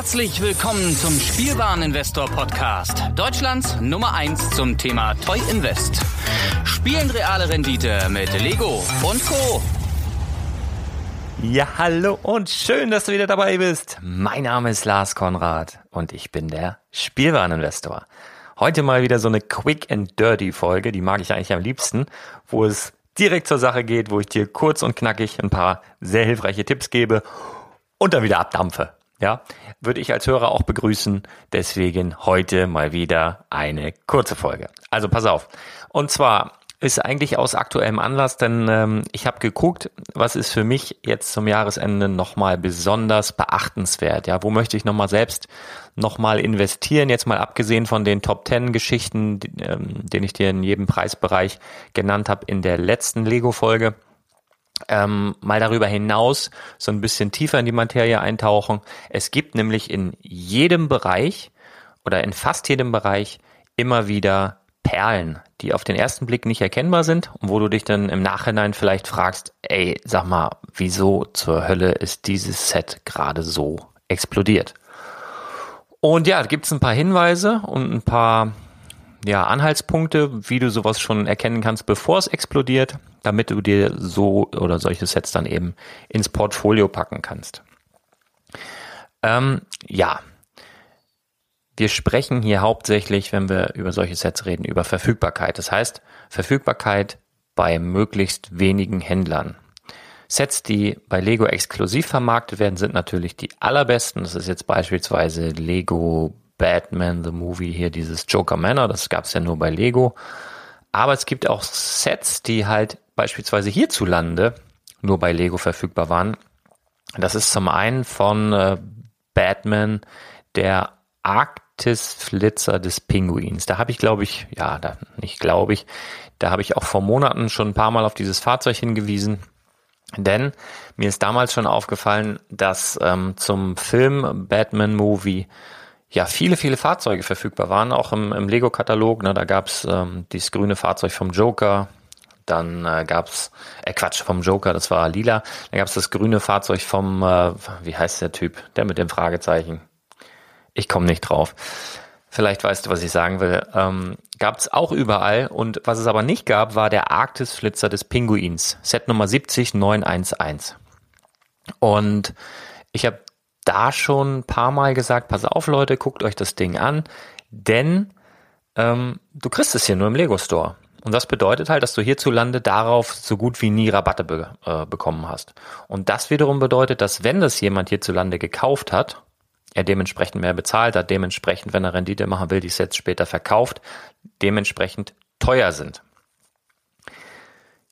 Herzlich willkommen zum Spielwareninvestor Podcast. Deutschlands Nummer 1 zum Thema Toy Invest. Spielen reale Rendite mit Lego und Co. Ja, hallo und schön, dass du wieder dabei bist. Mein Name ist Lars Konrad und ich bin der Spielwareninvestor. Heute mal wieder so eine Quick and Dirty Folge, die mag ich eigentlich am liebsten, wo es direkt zur Sache geht, wo ich dir kurz und knackig ein paar sehr hilfreiche Tipps gebe und dann wieder abdampfe. Ja, würde ich als Hörer auch begrüßen. Deswegen heute mal wieder eine kurze Folge. Also pass auf. Und zwar ist eigentlich aus aktuellem Anlass, denn ähm, ich habe geguckt, was ist für mich jetzt zum Jahresende nochmal besonders beachtenswert. Ja, wo möchte ich nochmal selbst nochmal investieren? Jetzt mal abgesehen von den Top 10 Geschichten, ähm, den ich dir in jedem Preisbereich genannt habe in der letzten Lego-Folge ähm, mal darüber hinaus so ein bisschen tiefer in die Materie eintauchen. Es gibt nämlich in jedem Bereich oder in fast jedem Bereich immer wieder Perlen, die auf den ersten Blick nicht erkennbar sind und wo du dich dann im Nachhinein vielleicht fragst, ey, sag mal, wieso zur Hölle ist dieses Set gerade so explodiert? Und ja, gibt es ein paar Hinweise und ein paar ja, Anhaltspunkte, wie du sowas schon erkennen kannst, bevor es explodiert damit du dir so oder solche Sets dann eben ins Portfolio packen kannst. Ähm, ja, wir sprechen hier hauptsächlich, wenn wir über solche Sets reden, über Verfügbarkeit. Das heißt, Verfügbarkeit bei möglichst wenigen Händlern. Sets, die bei Lego exklusiv vermarktet werden, sind natürlich die allerbesten. Das ist jetzt beispielsweise Lego Batman, The Movie, hier dieses Joker Manor. Das gab es ja nur bei Lego. Aber es gibt auch Sets, die halt beispielsweise hierzulande nur bei Lego verfügbar waren. Das ist zum einen von äh, Batman der Arktis-Flitzer des Pinguins. Da habe ich, glaube ich, ja, da, nicht glaube ich, da habe ich auch vor Monaten schon ein paar Mal auf dieses Fahrzeug hingewiesen. Denn mir ist damals schon aufgefallen, dass ähm, zum Film Batman Movie ja viele, viele Fahrzeuge verfügbar waren, auch im, im Lego-Katalog. Ne, da gab's ähm, dieses grüne Fahrzeug vom Joker, dann äh, gab's, äh Quatsch, vom Joker, das war lila. Dann gab's das grüne Fahrzeug vom, äh, wie heißt der Typ? Der mit dem Fragezeichen. Ich komme nicht drauf. Vielleicht weißt du, was ich sagen will. Ähm, gab es auch überall. Und was es aber nicht gab, war der Arktis-Flitzer des Pinguins. Set Nummer 70911. Und ich habe da schon ein paar Mal gesagt, pass auf Leute, guckt euch das Ding an. Denn ähm, du kriegst es hier nur im Lego Store. Und das bedeutet halt, dass du hierzulande darauf so gut wie nie Rabatte be äh, bekommen hast. Und das wiederum bedeutet, dass wenn das jemand hierzulande gekauft hat, er dementsprechend mehr bezahlt hat, dementsprechend, wenn er Rendite machen will, die Sets später verkauft, dementsprechend teuer sind.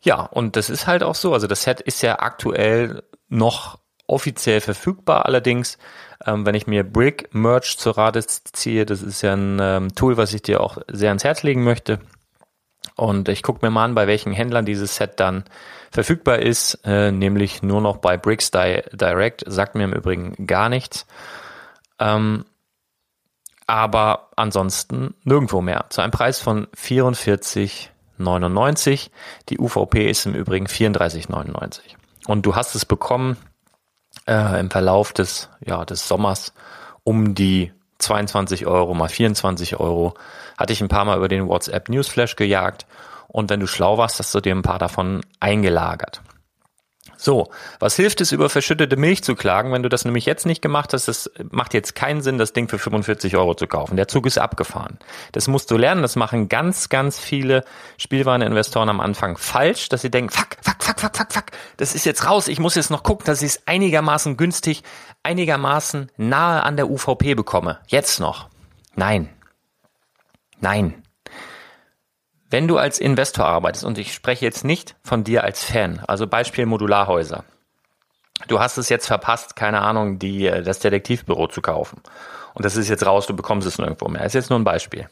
Ja, und das ist halt auch so. Also das Set ist ja aktuell noch offiziell verfügbar. Allerdings, ähm, wenn ich mir Brick Merch zur Rate ziehe, das ist ja ein ähm, Tool, was ich dir auch sehr ans Herz legen möchte. Und ich gucke mir mal an, bei welchen Händlern dieses Set dann verfügbar ist, äh, nämlich nur noch bei Bricks Di Direct, sagt mir im Übrigen gar nichts. Ähm, aber ansonsten nirgendwo mehr. Zu einem Preis von 44,99. Die UVP ist im Übrigen 34,99. Und du hast es bekommen äh, im Verlauf des, ja, des Sommers um die 22 Euro mal 24 Euro. Hatte ich ein paar Mal über den WhatsApp Newsflash gejagt. Und wenn du schlau warst, hast du dir ein paar davon eingelagert. So, was hilft es, über verschüttete Milch zu klagen? Wenn du das nämlich jetzt nicht gemacht hast, das macht jetzt keinen Sinn, das Ding für 45 Euro zu kaufen. Der Zug ist abgefahren. Das musst du lernen. Das machen ganz, ganz viele Spielwareninvestoren am Anfang falsch, dass sie denken, fuck, fuck, fuck, fuck, fuck, fuck, das ist jetzt raus. Ich muss jetzt noch gucken, dass ich es einigermaßen günstig, einigermaßen nahe an der UVP bekomme. Jetzt noch. Nein. Nein. Wenn du als Investor arbeitest, und ich spreche jetzt nicht von dir als Fan, also Beispiel Modularhäuser. Du hast es jetzt verpasst, keine Ahnung, die, äh, das Detektivbüro zu kaufen. Und das ist jetzt raus, du bekommst es nirgendwo mehr. Das ist jetzt nur ein Beispiel.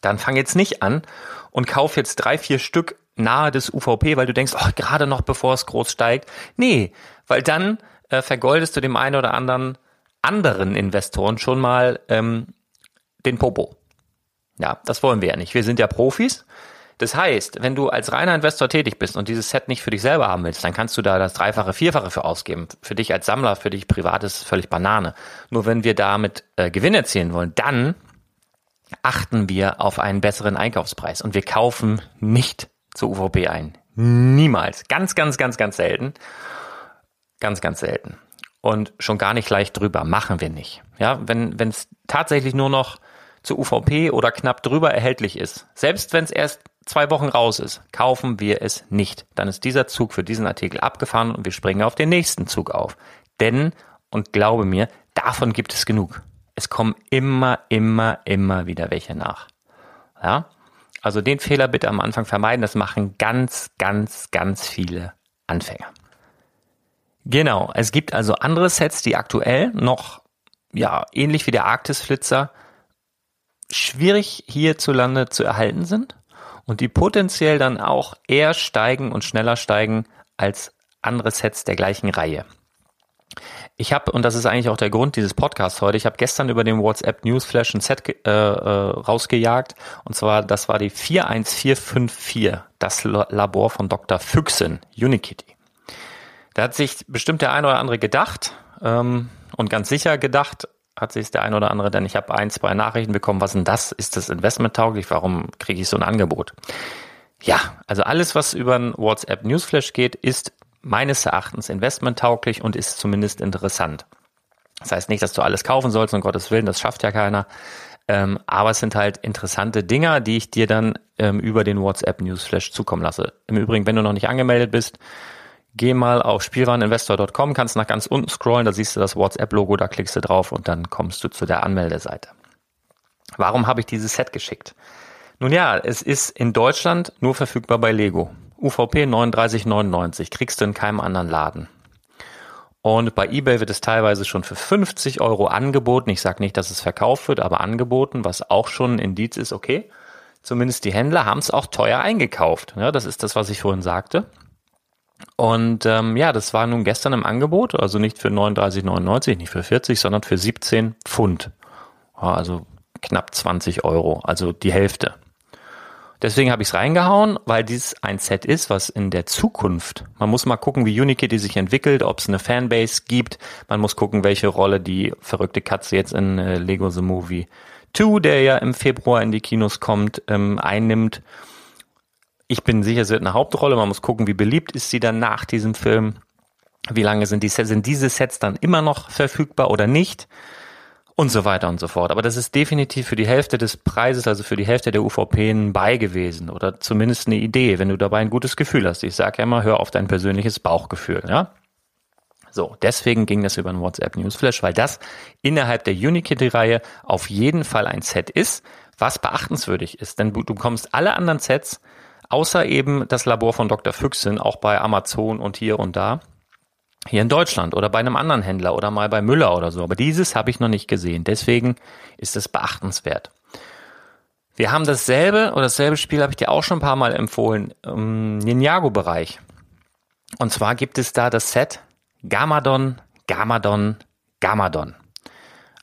Dann fang jetzt nicht an und kauf jetzt drei, vier Stück nahe des UVP, weil du denkst, oh, gerade noch bevor es groß steigt. Nee, weil dann äh, vergoldest du dem einen oder anderen anderen Investoren schon mal ähm, den Popo. Ja, das wollen wir ja nicht. Wir sind ja Profis. Das heißt, wenn du als reiner Investor tätig bist und dieses Set nicht für dich selber haben willst, dann kannst du da das Dreifache, Vierfache für ausgeben. Für dich als Sammler, für dich privat ist völlig Banane. Nur wenn wir damit äh, Gewinn erzielen wollen, dann achten wir auf einen besseren Einkaufspreis und wir kaufen nicht zur UVP ein. Niemals. Ganz, ganz, ganz, ganz selten. Ganz, ganz selten. Und schon gar nicht leicht drüber. Machen wir nicht. Ja, wenn es tatsächlich nur noch zur UVP oder knapp drüber erhältlich ist, selbst wenn es erst zwei Wochen raus ist, kaufen wir es nicht. Dann ist dieser Zug für diesen Artikel abgefahren und wir springen auf den nächsten Zug auf. Denn, und glaube mir, davon gibt es genug. Es kommen immer, immer, immer wieder welche nach. Ja? Also den Fehler bitte am Anfang vermeiden. Das machen ganz, ganz, ganz viele Anfänger. Genau. Es gibt also andere Sets, die aktuell noch, ja, ähnlich wie der Arktisflitzer, schwierig hierzulande zu erhalten sind und die potenziell dann auch eher steigen und schneller steigen als andere Sets der gleichen Reihe. Ich habe, und das ist eigentlich auch der Grund dieses Podcasts heute, ich habe gestern über den WhatsApp Newsflash ein Set äh, äh, rausgejagt. Und zwar, das war die 41454, das Labor von Dr. Füchsen, Unikitty. Da hat sich bestimmt der ein oder andere gedacht ähm, und ganz sicher gedacht, hat sich der ein oder andere, denn ich habe ein, zwei Nachrichten bekommen, was denn das? Ist das investmenttauglich? Warum kriege ich so ein Angebot? Ja, also alles, was über ein WhatsApp Newsflash geht, ist meines Erachtens investmenttauglich und ist zumindest interessant. Das heißt nicht, dass du alles kaufen sollst, um Gottes Willen, das schafft ja keiner. Ähm, aber es sind halt interessante Dinger, die ich dir dann ähm, über den WhatsApp Newsflash zukommen lasse. Im Übrigen, wenn du noch nicht angemeldet bist, geh mal auf spielwareninvestor.com, kannst nach ganz unten scrollen, da siehst du das WhatsApp-Logo, da klickst du drauf und dann kommst du zu der Anmeldeseite. Warum habe ich dieses Set geschickt? Nun ja, es ist in Deutschland nur verfügbar bei Lego. UVP 39,99 kriegst du in keinem anderen Laden. Und bei eBay wird es teilweise schon für 50 Euro angeboten. Ich sage nicht, dass es verkauft wird, aber angeboten, was auch schon ein Indiz ist, okay. Zumindest die Händler haben es auch teuer eingekauft. Ja, das ist das, was ich vorhin sagte. Und ähm, ja, das war nun gestern im Angebot, also nicht für 39,99, nicht für 40, sondern für 17 Pfund. Also knapp 20 Euro, also die Hälfte. Deswegen habe ich es reingehauen, weil dies ein Set ist, was in der Zukunft, man muss mal gucken, wie Unikitty sich entwickelt, ob es eine Fanbase gibt, man muss gucken, welche Rolle die verrückte Katze jetzt in äh, Lego The Movie 2, der ja im Februar in die Kinos kommt, ähm, einnimmt. Ich bin sicher, es wird eine Hauptrolle, man muss gucken, wie beliebt ist sie dann nach diesem Film, wie lange sind, die, sind diese Sets dann immer noch verfügbar oder nicht und so weiter und so fort. Aber das ist definitiv für die Hälfte des Preises, also für die Hälfte der UVP ein Bei gewesen oder zumindest eine Idee, wenn du dabei ein gutes Gefühl hast. Ich sage ja immer, hör auf dein persönliches Bauchgefühl, ja. So, deswegen ging das über ein WhatsApp Newsflash, weil das innerhalb der Unikitty-Reihe auf jeden Fall ein Set ist, was beachtenswürdig ist. Denn du bekommst alle anderen Sets, außer eben das Labor von Dr. Füchsen, auch bei Amazon und hier und da, hier in Deutschland oder bei einem anderen Händler oder mal bei Müller oder so. Aber dieses habe ich noch nicht gesehen. Deswegen ist es beachtenswert. Wir haben dasselbe oder dasselbe Spiel habe ich dir auch schon ein paar Mal empfohlen im Ninjago-Bereich. Und zwar gibt es da das Set Gamadon, Gamadon, Gamadon.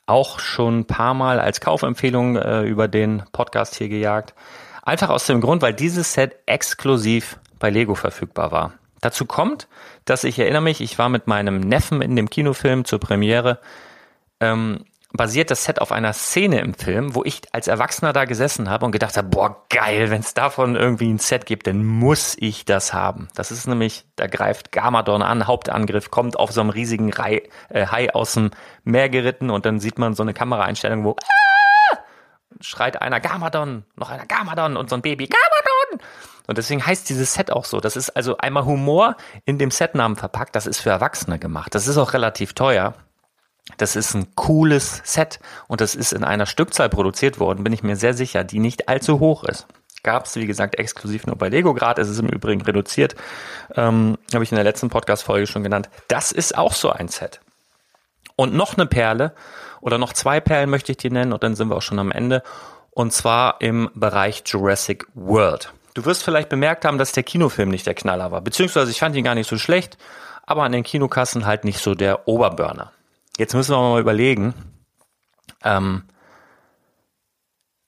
Auch schon ein paar Mal als Kaufempfehlung äh, über den Podcast hier gejagt. Einfach aus dem Grund, weil dieses Set exklusiv bei Lego verfügbar war. Dazu kommt, dass ich erinnere mich, ich war mit meinem Neffen in dem Kinofilm zur Premiere. Ähm, basiert das Set auf einer Szene im Film, wo ich als Erwachsener da gesessen habe und gedacht habe, boah, geil, wenn es davon irgendwie ein Set gibt, dann muss ich das haben. Das ist nämlich, da greift Gamadon an, Hauptangriff, kommt auf so einem riesigen Hai, äh, Hai aus dem Meer geritten und dann sieht man so eine Kameraeinstellung, wo! Schreit einer Gamadon, noch einer Gamadon und so ein Baby, Gamadon! Und deswegen heißt dieses Set auch so. Das ist also einmal Humor in dem Setnamen verpackt. Das ist für Erwachsene gemacht. Das ist auch relativ teuer. Das ist ein cooles Set und das ist in einer Stückzahl produziert worden, bin ich mir sehr sicher, die nicht allzu hoch ist. Gab es, wie gesagt, exklusiv nur bei Lego Grad. Es ist im Übrigen reduziert. Ähm, Habe ich in der letzten Podcast-Folge schon genannt. Das ist auch so ein Set. Und noch eine Perle oder noch zwei Perlen möchte ich dir nennen und dann sind wir auch schon am Ende. Und zwar im Bereich Jurassic World. Du wirst vielleicht bemerkt haben, dass der Kinofilm nicht der Knaller war. Beziehungsweise ich fand ihn gar nicht so schlecht, aber an den Kinokassen halt nicht so der Oberburner. Jetzt müssen wir mal überlegen, ähm,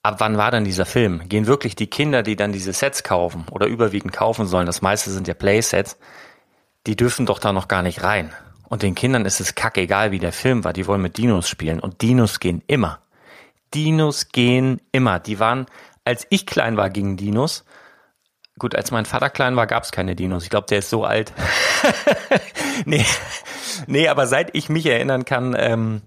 ab wann war denn dieser Film? Gehen wirklich die Kinder, die dann diese Sets kaufen oder überwiegend kaufen sollen, das meiste sind ja Playsets, die dürfen doch da noch gar nicht rein. Und den Kindern ist es kackegal, wie der Film war. Die wollen mit Dinos spielen. Und Dinos gehen immer. Dinos gehen immer. Die waren, als ich klein war, gingen Dinos. Gut, als mein Vater klein war, gab es keine Dinos. Ich glaube, der ist so alt. nee, nee, aber seit ich mich erinnern kann, ähm,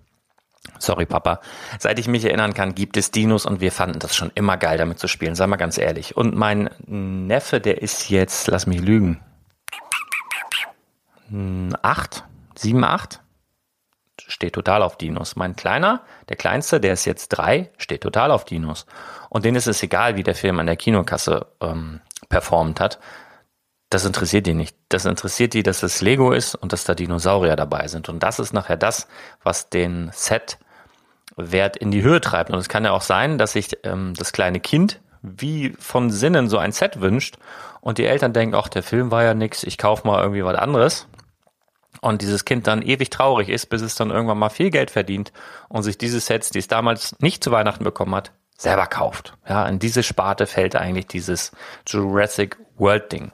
sorry Papa, seit ich mich erinnern kann, gibt es Dinos und wir fanden das schon immer geil, damit zu spielen. Sei mal ganz ehrlich. Und mein Neffe, der ist jetzt, lass mich lügen, acht, sieben, acht, steht total auf Dinos. Mein Kleiner, der Kleinste, der ist jetzt drei, steht total auf Dinos. Und denen ist es egal, wie der Film an der Kinokasse ähm, performt hat. Das interessiert die nicht. Das interessiert die, dass es Lego ist und dass da Dinosaurier dabei sind. Und das ist nachher das, was den Set-Wert in die Höhe treibt. Und es kann ja auch sein, dass sich ähm, das kleine Kind wie von Sinnen so ein Set wünscht und die Eltern denken, ach, der Film war ja nix, ich kauf mal irgendwie was anderes. Und dieses Kind dann ewig traurig ist, bis es dann irgendwann mal viel Geld verdient und sich diese Sets, die es damals nicht zu Weihnachten bekommen hat, selber kauft. Ja, in diese Sparte fällt eigentlich dieses Jurassic World Ding.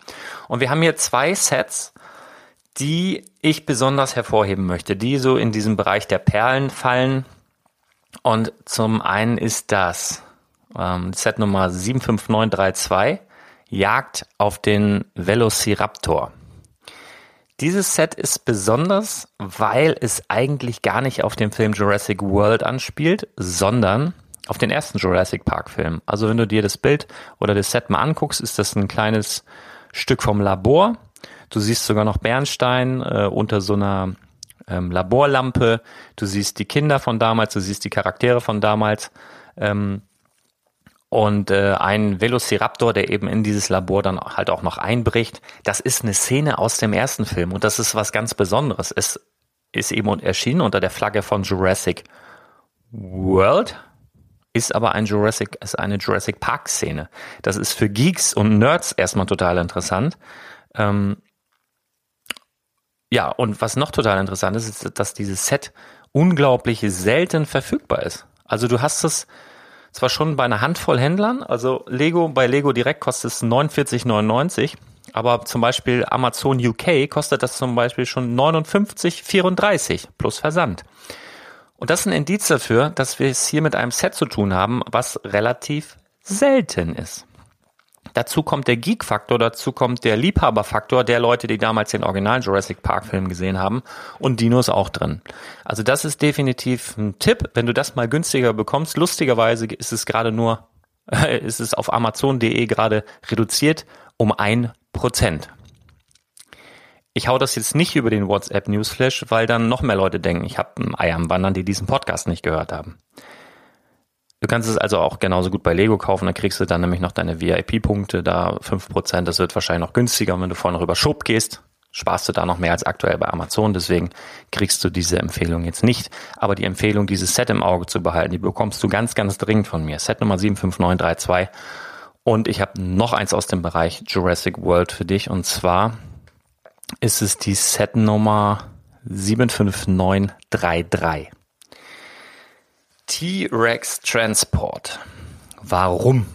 Und wir haben hier zwei Sets, die ich besonders hervorheben möchte, die so in diesem Bereich der Perlen fallen. Und zum einen ist das ähm, Set Nummer 75932, Jagd auf den Velociraptor. Dieses Set ist besonders, weil es eigentlich gar nicht auf den Film Jurassic World anspielt, sondern auf den ersten Jurassic Park Film. Also wenn du dir das Bild oder das Set mal anguckst, ist das ein kleines Stück vom Labor. Du siehst sogar noch Bernstein äh, unter so einer ähm, Laborlampe. Du siehst die Kinder von damals, du siehst die Charaktere von damals. Ähm, und äh, ein Velociraptor, der eben in dieses Labor dann halt auch noch einbricht. Das ist eine Szene aus dem ersten Film und das ist was ganz Besonderes. Es ist eben erschienen unter der Flagge von Jurassic World, ist aber ein Jurassic, ist eine Jurassic Park Szene. Das ist für Geeks und Nerds erstmal total interessant. Ähm, ja, und was noch total interessant ist, ist, dass dieses Set unglaublich selten verfügbar ist. Also du hast es zwar schon bei einer Handvoll Händlern, also Lego, bei Lego Direkt kostet es 49,99, aber zum Beispiel Amazon UK kostet das zum Beispiel schon 59,34 plus Versand. Und das ist ein Indiz dafür, dass wir es hier mit einem Set zu tun haben, was relativ selten ist. Dazu kommt der Geek-Faktor, dazu kommt der Liebhaber-Faktor der Leute, die damals den originalen Jurassic Park-Film gesehen haben und Dinos auch drin. Also das ist definitiv ein Tipp, wenn du das mal günstiger bekommst. Lustigerweise ist es gerade nur, ist es auf Amazon.de gerade reduziert um ein Prozent. Ich hau das jetzt nicht über den WhatsApp Newsflash, weil dann noch mehr Leute denken, ich habe ein Ei am Wandern, die diesen Podcast nicht gehört haben. Du kannst es also auch genauso gut bei Lego kaufen, dann kriegst du dann nämlich noch deine VIP-Punkte, da 5%, das wird wahrscheinlich noch günstiger. Und wenn du vorne rüber Schub gehst, sparst du da noch mehr als aktuell bei Amazon. Deswegen kriegst du diese Empfehlung jetzt nicht. Aber die Empfehlung, dieses Set im Auge zu behalten, die bekommst du ganz, ganz dringend von mir. Set Nummer 75932. Und ich habe noch eins aus dem Bereich Jurassic World für dich. Und zwar ist es die Set Nummer 75933. T-Rex Transport. Warum?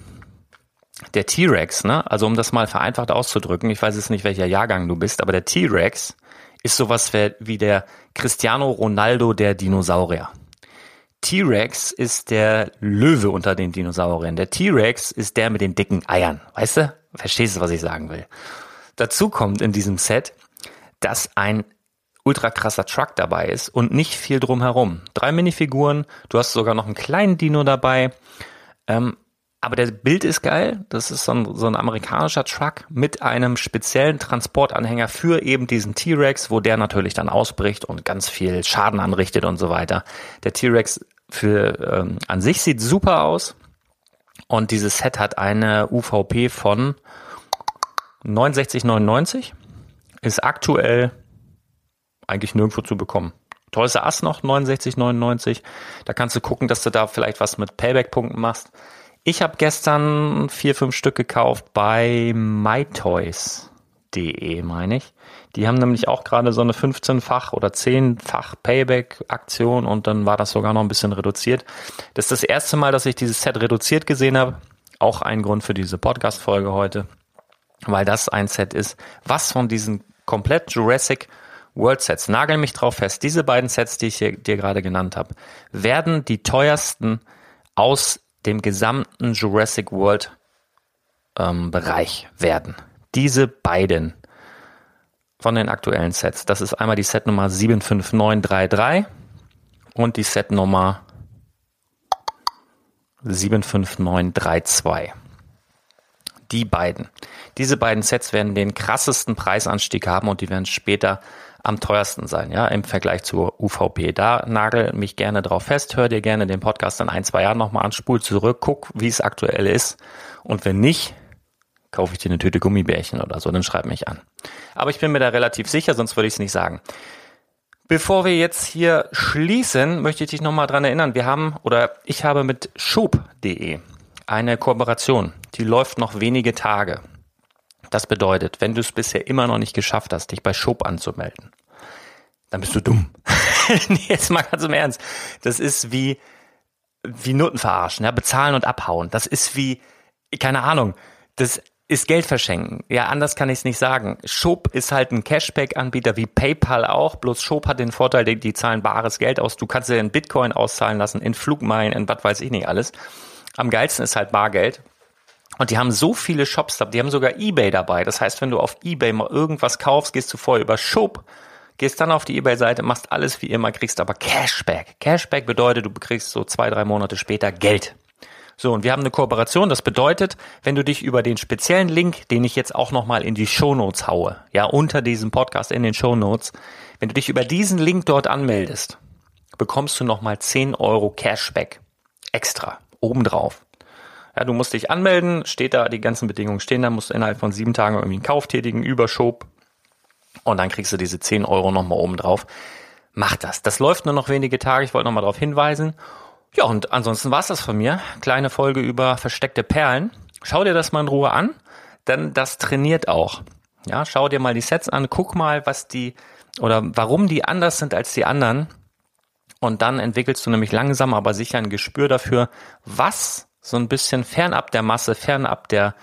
Der T-Rex, ne? Also um das mal vereinfacht auszudrücken, ich weiß jetzt nicht, welcher Jahrgang du bist, aber der T-Rex ist sowas wie der Cristiano Ronaldo der Dinosaurier. T-Rex ist der Löwe unter den Dinosauriern. Der T-Rex ist der mit den dicken Eiern. Weißt du? Verstehst du, was ich sagen will? Dazu kommt in diesem Set, dass ein ultra krasser Truck dabei ist und nicht viel drumherum. Drei Minifiguren, du hast sogar noch einen kleinen Dino dabei. Ähm, aber der Bild ist geil. Das ist so ein, so ein amerikanischer Truck mit einem speziellen Transportanhänger für eben diesen T-Rex, wo der natürlich dann ausbricht und ganz viel Schaden anrichtet und so weiter. Der T-Rex für ähm, an sich sieht super aus. Und dieses Set hat eine UVP von 69,99. Ist aktuell eigentlich nirgendwo zu bekommen. Toys Ass noch 69,99. Da kannst du gucken, dass du da vielleicht was mit Payback-Punkten machst. Ich habe gestern vier, fünf Stück gekauft bei MyToys. shop.de, meine ich. Die haben nämlich auch gerade so eine 15-fach oder 10-fach Payback-Aktion und dann war das sogar noch ein bisschen reduziert. Das ist das erste Mal, dass ich dieses Set reduziert gesehen habe. Auch ein Grund für diese Podcast-Folge heute, weil das ein Set ist, was von diesen komplett Jurassic World Sets, nagel mich drauf fest, diese beiden Sets, die ich hier, dir gerade genannt habe, werden die teuersten aus dem gesamten Jurassic World ähm, Bereich werden. Diese beiden von den aktuellen Sets. Das ist einmal die Set Nummer 75933 und die Set Nummer 75932. Die beiden. Diese beiden Sets werden den krassesten Preisanstieg haben und die werden später am teuersten sein, ja, im Vergleich zur UVP. Da nagel mich gerne drauf fest, hör dir gerne den Podcast in ein, zwei Jahren nochmal an, spul zurück, guck, wie es aktuell ist. Und wenn nicht, kaufe ich dir eine Tüte Gummibärchen oder so, dann schreib mich an. Aber ich bin mir da relativ sicher, sonst würde ich es nicht sagen. Bevor wir jetzt hier schließen, möchte ich dich nochmal dran erinnern, wir haben oder ich habe mit schub.de eine Kooperation, die läuft noch wenige Tage. Das bedeutet, wenn du es bisher immer noch nicht geschafft hast, dich bei Schub anzumelden, dann bist du dumm. Jetzt mal ganz im Ernst. Das ist wie, wie Noten verarschen, ja, bezahlen und abhauen. Das ist wie, keine Ahnung, das ist Geld verschenken. Ja, anders kann ich es nicht sagen. Schub ist halt ein Cashback-Anbieter wie PayPal auch. Bloß Schub hat den Vorteil, die, die zahlen bares Geld aus. Du kannst dir in Bitcoin auszahlen lassen, in Flugmeilen, in was weiß ich nicht alles. Am geilsten ist halt Bargeld. Und die haben so viele Shops, die haben sogar eBay dabei. Das heißt, wenn du auf eBay mal irgendwas kaufst, gehst du vorher über Schub, gehst dann auf die eBay-Seite, machst alles wie immer, kriegst aber Cashback. Cashback bedeutet, du kriegst so zwei, drei Monate später Geld. So, und wir haben eine Kooperation. Das bedeutet, wenn du dich über den speziellen Link, den ich jetzt auch nochmal in die Show Notes haue, ja, unter diesem Podcast in den Show Notes, wenn du dich über diesen Link dort anmeldest, bekommst du nochmal 10 Euro Cashback extra obendrauf. Ja, du musst dich anmelden, steht da, die ganzen Bedingungen stehen da, musst du innerhalb von sieben Tagen irgendwie einen Kauf tätigen, Überschub und dann kriegst du diese 10 Euro nochmal obendrauf. Mach das. Das läuft nur noch wenige Tage. Ich wollte nochmal darauf hinweisen. Ja, und ansonsten war's das von mir. Kleine Folge über versteckte Perlen. Schau dir das mal in Ruhe an, denn das trainiert auch. Ja, schau dir mal die Sets an, guck mal, was die oder warum die anders sind als die anderen. Und dann entwickelst du nämlich langsam, aber sicher ein Gespür dafür, was so ein bisschen fernab der Masse, fernab der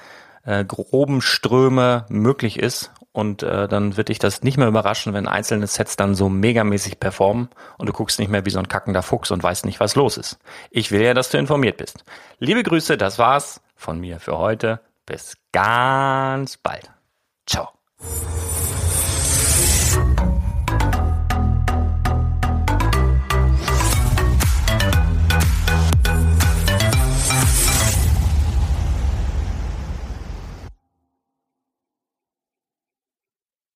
äh, groben Ströme möglich ist und äh, dann wird dich das nicht mehr überraschen, wenn einzelne Sets dann so megamäßig performen und du guckst nicht mehr wie so ein kackender Fuchs und weißt nicht, was los ist. Ich will ja, dass du informiert bist. Liebe Grüße, das war's von mir für heute. Bis ganz bald. Ciao.